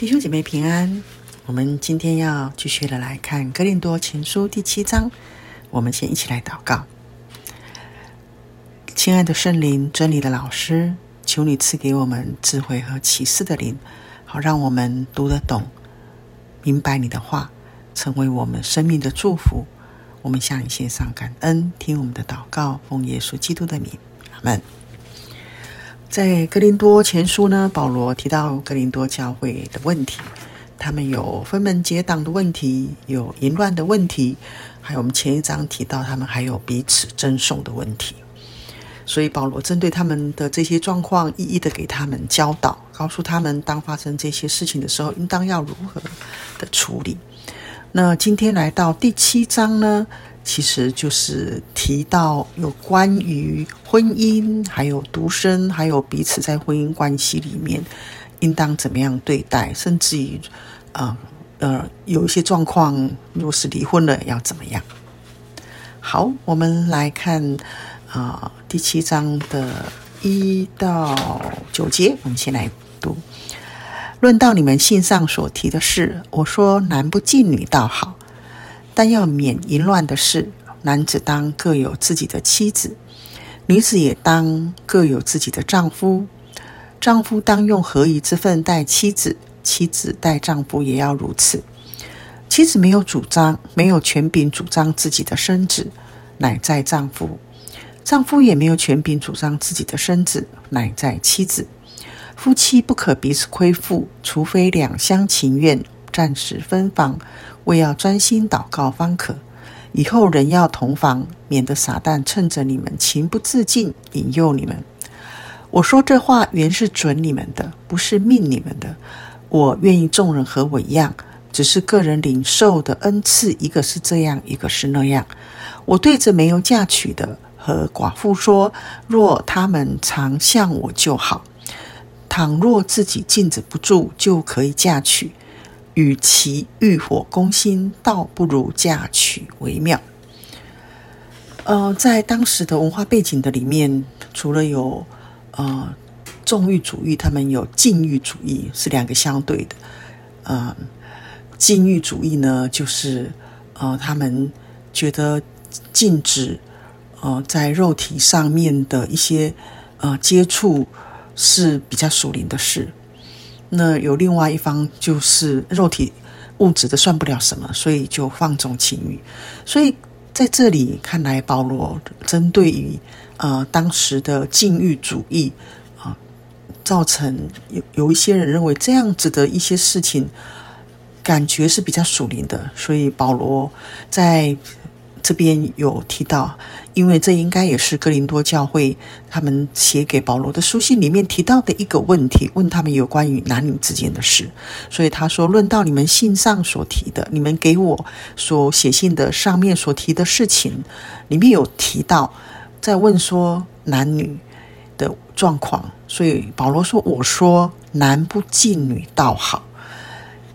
弟兄姐妹平安，我们今天要继续的来看《哥林多前书》第七章。我们先一起来祷告。亲爱的圣灵，真理的老师，求你赐给我们智慧和启示的灵，好让我们读得懂、明白你的话，成为我们生命的祝福。我们向你献上感恩，听我们的祷告，奉耶稣基督的名，阿门。在哥林多前书呢，保罗提到哥林多教会的问题，他们有分门结党的问题，有淫乱的问题，还有我们前一章提到他们还有彼此争讼的问题。所以保罗针对他们的这些状况，一一的给他们教导，告诉他们当发生这些事情的时候，应当要如何的处理。那今天来到第七章呢，其实就是提到有关于婚姻，还有独身，还有彼此在婚姻关系里面应当怎么样对待，甚至于，呃呃，有一些状况，若是离婚了要怎么样？好，我们来看啊、呃、第七章的一到九节，我们先来读。论到你们信上所提的事，我说男不近女倒好。但要免淫乱的事，男子当各有自己的妻子，女子也当各有自己的丈夫。丈夫当用合宜之分待妻子，妻子待丈夫也要如此。妻子没有主张，没有权柄主张自己的身子，乃在丈夫；丈夫也没有权柄主张自己的身子，乃在妻子。夫妻不可彼此亏负，除非两厢情愿，暂时分房。为要专心祷告方可，以后人要同房，免得撒旦趁着你们情不自禁引诱你们。我说这话原是准你们的，不是命你们的。我愿意众人和我一样，只是个人领受的恩赐，一个是这样，一个是那样。我对着没有嫁娶的和寡妇说：若他们常向我就好；倘若自己禁止不住，就可以嫁娶。与其欲火攻心，倒不如嫁娶为妙。呃，在当时的文化背景的里面，除了有呃纵欲主义，他们有禁欲主义，是两个相对的。呃，禁欲主义呢，就是呃他们觉得禁止呃在肉体上面的一些呃接触是比较属灵的事。那有另外一方，就是肉体物质的算不了什么，所以就放纵情欲。所以在这里看来，保罗针对于呃当时的禁欲主义啊、造成有有一些人认为这样子的一些事情，感觉是比较属灵的，所以保罗在。这边有提到，因为这应该也是哥林多教会他们写给保罗的书信里面提到的一个问题，问他们有关于男女之间的事。所以他说：“论到你们信上所提的，你们给我所写信的上面所提的事情，里面有提到，在问说男女的状况。所以保罗说：‘我说男不近女倒好。’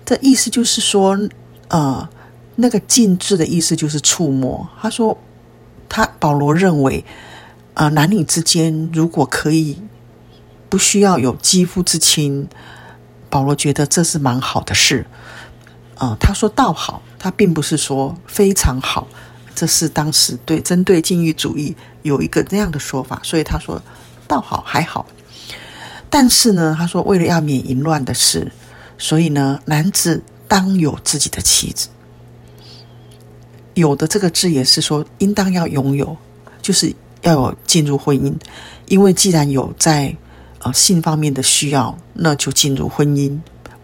这意思就是说，呃。”那个禁制的意思就是触摸。他说，他保罗认为，呃，男女之间如果可以不需要有肌肤之亲，保罗觉得这是蛮好的事。呃，他说倒好，他并不是说非常好，这是当时对针对禁欲主义有一个这样的说法，所以他说倒好还好。但是呢，他说为了要免淫乱的事，所以呢，男子当有自己的妻子。有的这个字也是说，应当要拥有，就是要有进入婚姻，因为既然有在呃性方面的需要，那就进入婚姻，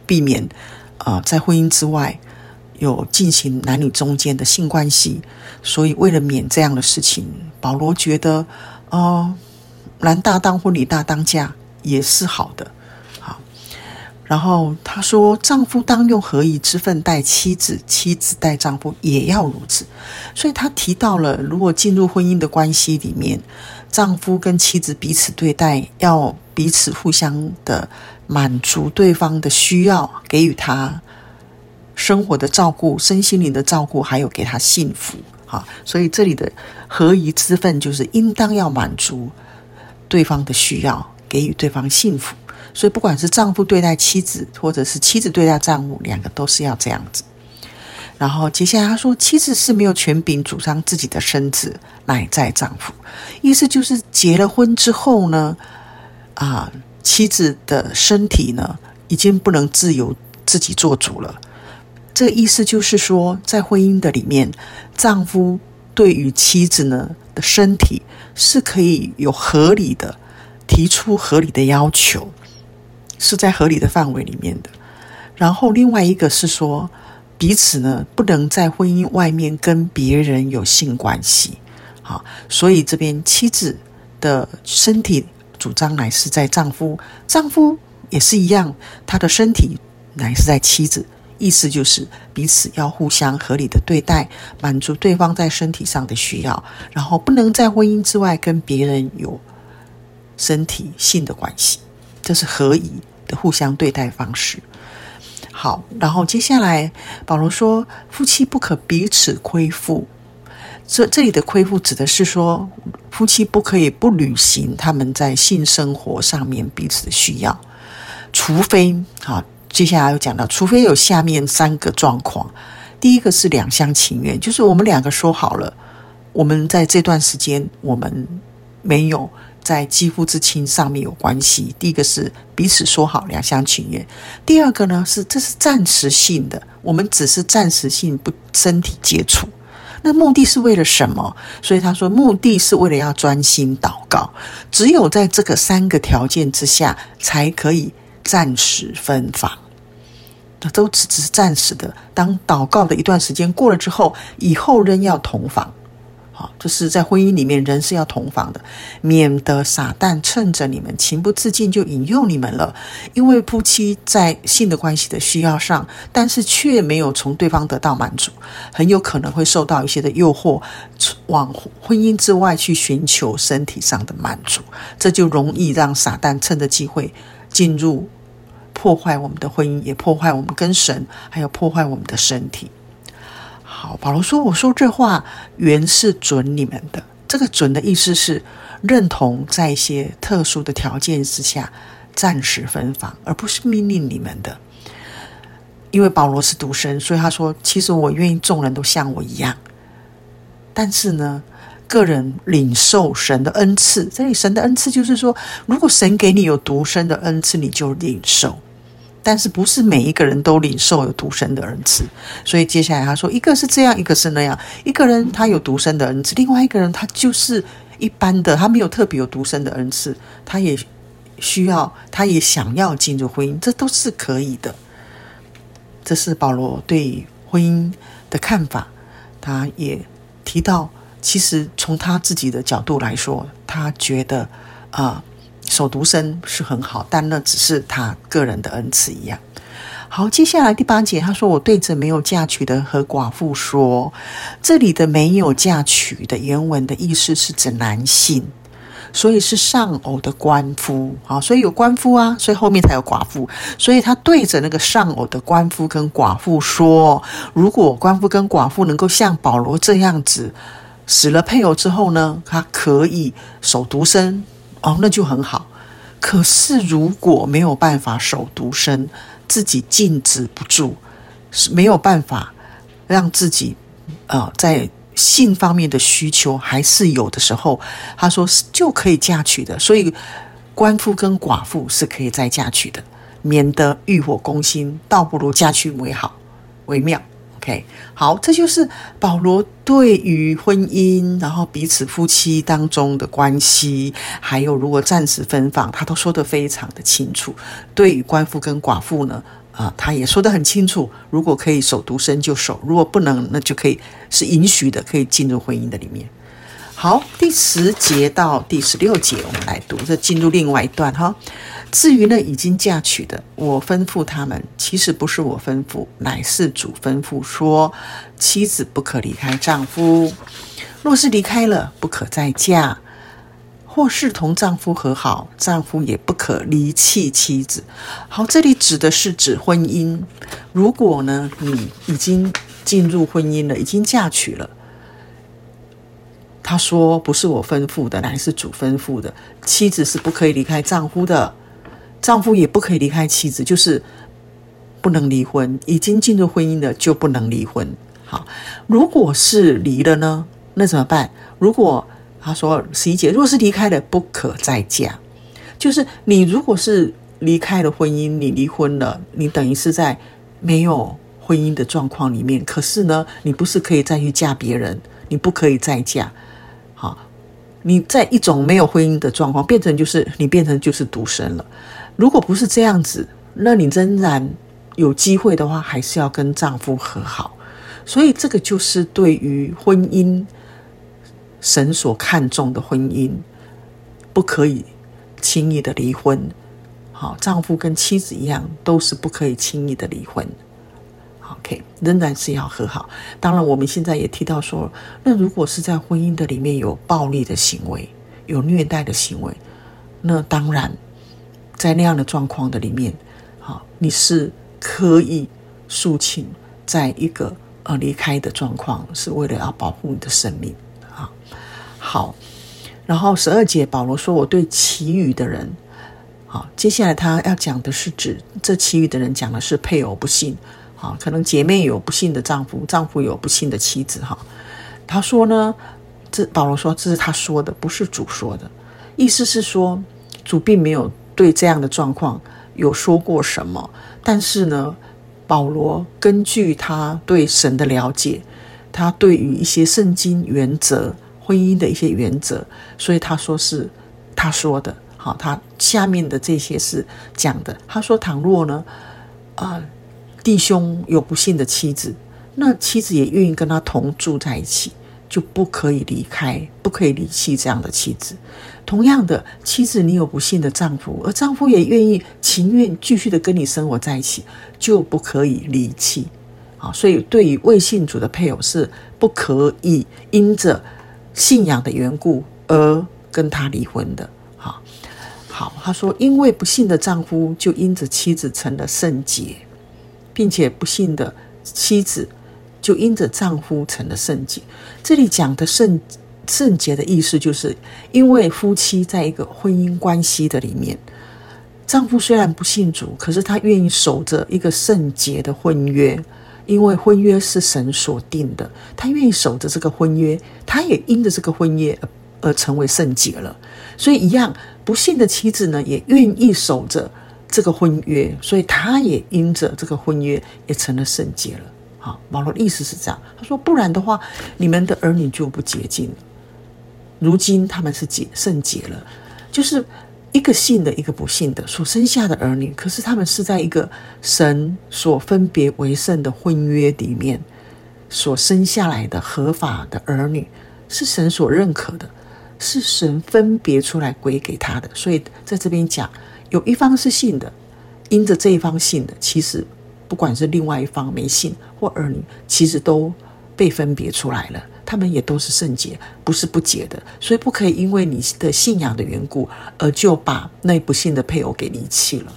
避免呃在婚姻之外有进行男女中间的性关系。所以为了免这样的事情，保罗觉得哦，男大当婚，女大当嫁也是好的。然后他说：“丈夫当用合宜之分待妻子，妻子待丈夫也要如此。”所以他提到了，如果进入婚姻的关系里面，丈夫跟妻子彼此对待，要彼此互相的满足对方的需要，给予他生活的照顾、身心灵的照顾，还有给他幸福。哈，所以这里的合宜之分就是应当要满足对方的需要，给予对方幸福。所以不管是丈夫对待妻子，或者是妻子对待丈夫，两个都是要这样子。然后接下来他说，妻子是没有权柄主张自己的身子，乃在丈夫。意思就是结了婚之后呢，啊，妻子的身体呢，已经不能自由自己做主了。这个意思就是说，在婚姻的里面，丈夫对于妻子呢的身体是可以有合理的提出合理的要求，是在合理的范围里面的。然后另外一个是说，彼此呢不能在婚姻外面跟别人有性关系。好，所以这边妻子的身体主张乃是在丈夫，丈夫也是一样，他的身体乃是在妻子。意思就是彼此要互相合理的对待，满足对方在身体上的需要，然后不能在婚姻之外跟别人有身体性的关系，这是合宜互相对待方式。好，然后接下来保罗说，夫妻不可彼此亏负。这这里的亏负指的是说，夫妻不可以不履行他们在性生活上面彼此的需要，除非好。接下来又讲到，除非有下面三个状况，第一个是两厢情愿，就是我们两个说好了，我们在这段时间我们没有在肌肤之亲上面有关系。第一个是彼此说好，两厢情愿；第二个呢是这是暂时性的，我们只是暂时性不身体接触。那目的是为了什么？所以他说，目的是为了要专心祷告。只有在这个三个条件之下，才可以。暂时分房，那都只是暂时的。当祷告的一段时间过了之后，以后仍要同房。就是在婚姻里面，人是要同房的，免得撒旦趁着你们情不自禁就引诱你们了。因为夫妻在性的关系的需要上，但是却没有从对方得到满足，很有可能会受到一些的诱惑，往婚姻之外去寻求身体上的满足，这就容易让撒旦趁着机会进入。破坏我们的婚姻，也破坏我们跟神，还有破坏我们的身体。好，保罗说：“我说这话原是准你们的。这个‘准’的意思是认同在一些特殊的条件之下暂时分房，而不是命令你们的。因为保罗是独身，所以他说：‘其实我愿意众人都像我一样。’但是呢，个人领受神的恩赐，这里神的恩赐就是说，如果神给你有独身的恩赐，你就领受。但是不是每一个人都领受有独生的恩赐，所以接下来他说，一个是这样，一个是那样。一个人他有独生的恩赐，另外一个人他就是一般的，他没有特别有独生的恩赐，他也需要，他也想要进入婚姻，这都是可以的。这是保罗对婚姻的看法，他也提到。其实从他自己的角度来说，他觉得啊，守独身是很好，但那只是他个人的恩赐一样。好，接下来第八节，他说：“我对着没有嫁娶的和寡妇说，这里的没有嫁娶的原文的意思是指男性，所以是丧偶的官夫。好，所以有官夫啊，所以后面才有寡妇。所以他对着那个丧偶的官夫跟寡妇说，如果官夫跟寡妇能够像保罗这样子。”死了配偶之后呢，他可以守独身哦，那就很好。可是如果没有办法守独身，自己禁止不住，是没有办法让自己呃在性方面的需求还是有的时候，他说是就可以嫁娶的。所以官夫跟寡妇是可以再嫁娶的，免得欲火攻心，倒不如嫁娶为好为妙。OK，好，这就是保罗对于婚姻，然后彼此夫妻当中的关系，还有如果暂时分房，他都说得非常的清楚。对于官夫跟寡妇呢，啊、他也说得很清楚。如果可以守独身就守，如果不能，那就可以是允许的，可以进入婚姻的里面。好，第十节到第十六节，我们来读，这进入另外一段哈。至于呢已经嫁娶的，我吩咐他们，其实不是我吩咐，乃是主吩咐说，妻子不可离开丈夫，若是离开了，不可再嫁；或是同丈夫和好，丈夫也不可离弃妻子。好，这里指的是指婚姻。如果呢，你已经进入婚姻了，已经嫁娶了，他说不是我吩咐的，乃是主吩咐的，妻子是不可以离开丈夫的。丈夫也不可以离开妻子，就是不能离婚。已经进入婚姻的就不能离婚。好，如果是离了呢，那怎么办？如果他说十一姐，如果是离开了，不可再嫁。就是你如果是离开了婚姻，你离婚了，你等于是在没有婚姻的状况里面。可是呢，你不是可以再去嫁别人，你不可以再嫁。你在一种没有婚姻的状况，变成就是你变成就是独身了。如果不是这样子，那你仍然有机会的话，还是要跟丈夫和好。所以这个就是对于婚姻，神所看重的婚姻，不可以轻易的离婚。好，丈夫跟妻子一样，都是不可以轻易的离婚。OK，仍然是要和好。当然，我们现在也提到说，那如果是在婚姻的里面有暴力的行为，有虐待的行为，那当然。在那样的状况的里面，好，你是可以诉请，在一个呃离开的状况，是为了要保护你的生命啊。好，然后十二节保罗说：“我对其余的人，好，接下来他要讲的是指这其余的人，讲的是配偶不信，好，可能姐妹有不幸的丈夫，丈夫有不幸的妻子，哈。他说呢，这保罗说这是他说的，不是主说的，意思是说主并没有。”对这样的状况有说过什么？但是呢，保罗根据他对神的了解，他对于一些圣经原则、婚姻的一些原则，所以他说是他说的。好，他下面的这些是讲的。他说：倘若呢，啊、呃，弟兄有不幸的妻子，那妻子也愿意跟他同住在一起。就不可以离开，不可以离弃这样的妻子。同样的，妻子你有不幸的丈夫，而丈夫也愿意情愿继续的跟你生活在一起，就不可以离弃。啊，所以对于未信主的配偶是不可以因着信仰的缘故而跟他离婚的。好，好，他说，因为不信的丈夫就因着妻子成了圣洁，并且不幸的妻子。就因着丈夫成了圣洁，这里讲的圣圣洁的意思，就是因为夫妻在一个婚姻关系的里面，丈夫虽然不信主，可是他愿意守着一个圣洁的婚约，因为婚约是神所定的，他愿意守着这个婚约，他也因着这个婚约而而成为圣洁了。所以一样，不幸的妻子呢，也愿意守着这个婚约，所以他也因着这个婚约也成了圣洁了。好，保罗的意思是这样。他说：“不然的话，你们的儿女就不洁净了。如今他们是洁圣洁了，就是一个信的，一个不信的所生下的儿女。可是他们是在一个神所分别为圣的婚约里面所生下来的合法的儿女，是神所认可的，是神分别出来归给他的。所以在这边讲，有一方是信的，因着这一方信的，其实。”不管是另外一方没信或儿女，其实都被分别出来了，他们也都是圣洁，不是不洁的，所以不可以因为你的信仰的缘故，而就把那不信的配偶给离弃了。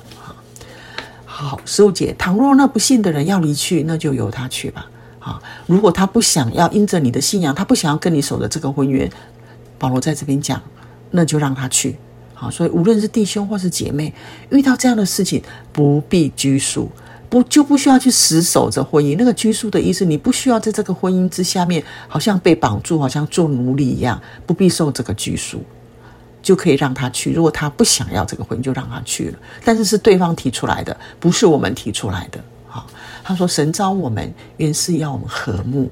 好，十五节，倘若那不信的人要离去，那就由他去吧。好，如果他不想要因着你的信仰，他不想要跟你守着这个婚约，保罗在这边讲，那就让他去。所以无论是弟兄或是姐妹，遇到这样的事情，不必拘束。不就不需要去死守着婚姻？那个拘束的意思，你不需要在这个婚姻之下面，好像被绑住，好像做奴隶一样，不必受这个拘束，就可以让他去。如果他不想要这个婚姻，就让他去了。但是是对方提出来的，不是我们提出来的。好，他说神召我们原是要我们和睦。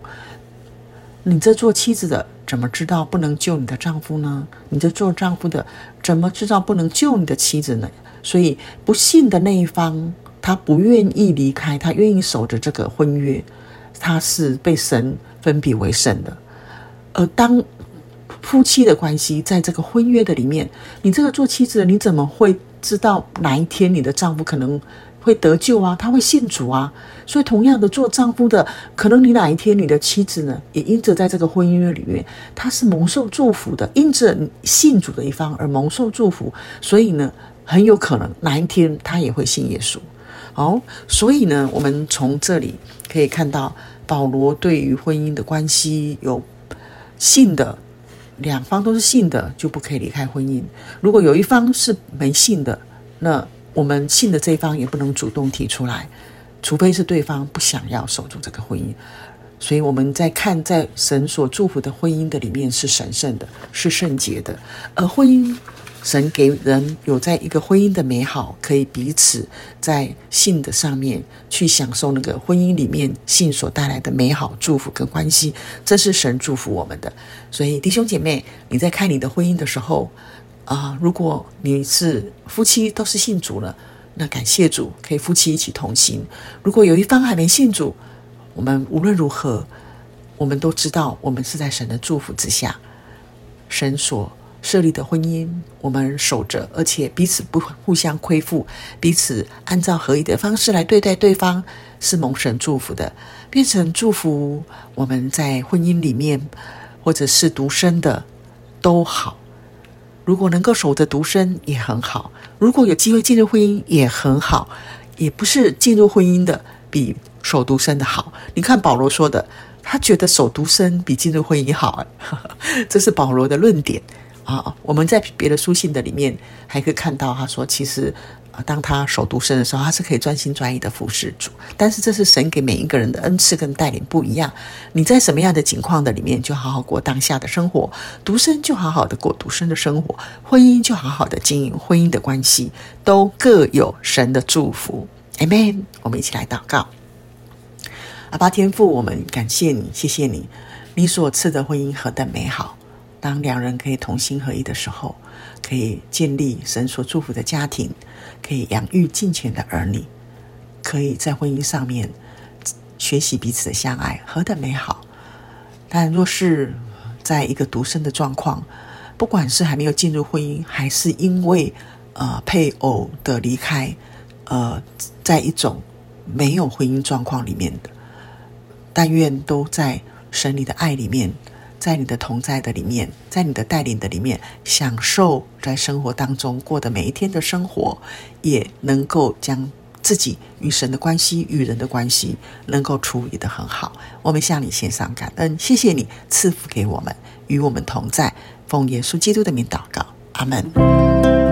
你这做妻子的怎么知道不能救你的丈夫呢？你这做丈夫的怎么知道不能救你的妻子呢？所以不信的那一方。他不愿意离开，他愿意守着这个婚约，他是被神分别为圣的。而当夫妻的关系在这个婚约的里面，你这个做妻子的，你怎么会知道哪一天你的丈夫可能会得救啊？他会信主啊？所以同样的，做丈夫的，可能你哪一天你的妻子呢，也因着在这个婚姻里面，他是蒙受祝福的，因着信主的一方而蒙受祝福，所以呢，很有可能哪一天他也会信耶稣。好，所以呢，我们从这里可以看到，保罗对于婚姻的关系有信的，两方都是信的，就不可以离开婚姻。如果有一方是没信的，那我们信的这一方也不能主动提出来，除非是对方不想要守住这个婚姻。所以我们在看，在神所祝福的婚姻的里面是神圣的，是圣洁的。而婚姻，神给人有在一个婚姻的美好，可以彼此在信的上面去享受那个婚姻里面信所带来的美好祝福跟关系，这是神祝福我们的。所以弟兄姐妹，你在看你的婚姻的时候啊、如果你是夫妻都是信主了，那感谢主，可以夫妻一起同行。如果有一方还没信主，我们无论如何，我们都知道，我们是在神的祝福之下，神所设立的婚姻，我们守着，而且彼此不互相亏负，彼此按照合一的方式来对待对方，是蒙神祝福的，变成祝福。我们在婚姻里面，或者是独身的都好，如果能够守着独身也很好，如果有机会进入婚姻也很好，也不是进入婚姻的比。守独身的好，你看保罗说的，他觉得守独身比进入婚姻好，这是保罗的论点啊。我们在别的书信的里面还可以看到，他说其实啊，当他守独身的时候，他是可以专心专意的服侍主。但是这是神给每一个人的恩赐跟带领不一样。你在什么样的境况的里面，就好好过当下的生活；独身就好好的过独身的生活；婚姻就好好的经营婚姻的关系，都各有神的祝福。Amen。我们一起来祷告。阿爸天父，我们感谢你，谢谢你，你所赐的婚姻何等美好！当两人可以同心合一的时候，可以建立神所祝福的家庭，可以养育敬虔的儿女，可以在婚姻上面学习彼此的相爱，何等美好！但若是在一个独身的状况，不管是还没有进入婚姻，还是因为呃配偶的离开，呃，在一种没有婚姻状况里面的。但愿都在神你的爱里面，在你的同在的里面，在你的带领的里面，享受在生活当中过的每一天的生活，也能够将自己与神的关系、与人的关系能够处理得很好。我们向你献上感恩，谢谢你赐福给我们，与我们同在。奉耶稣基督的名祷告，阿门。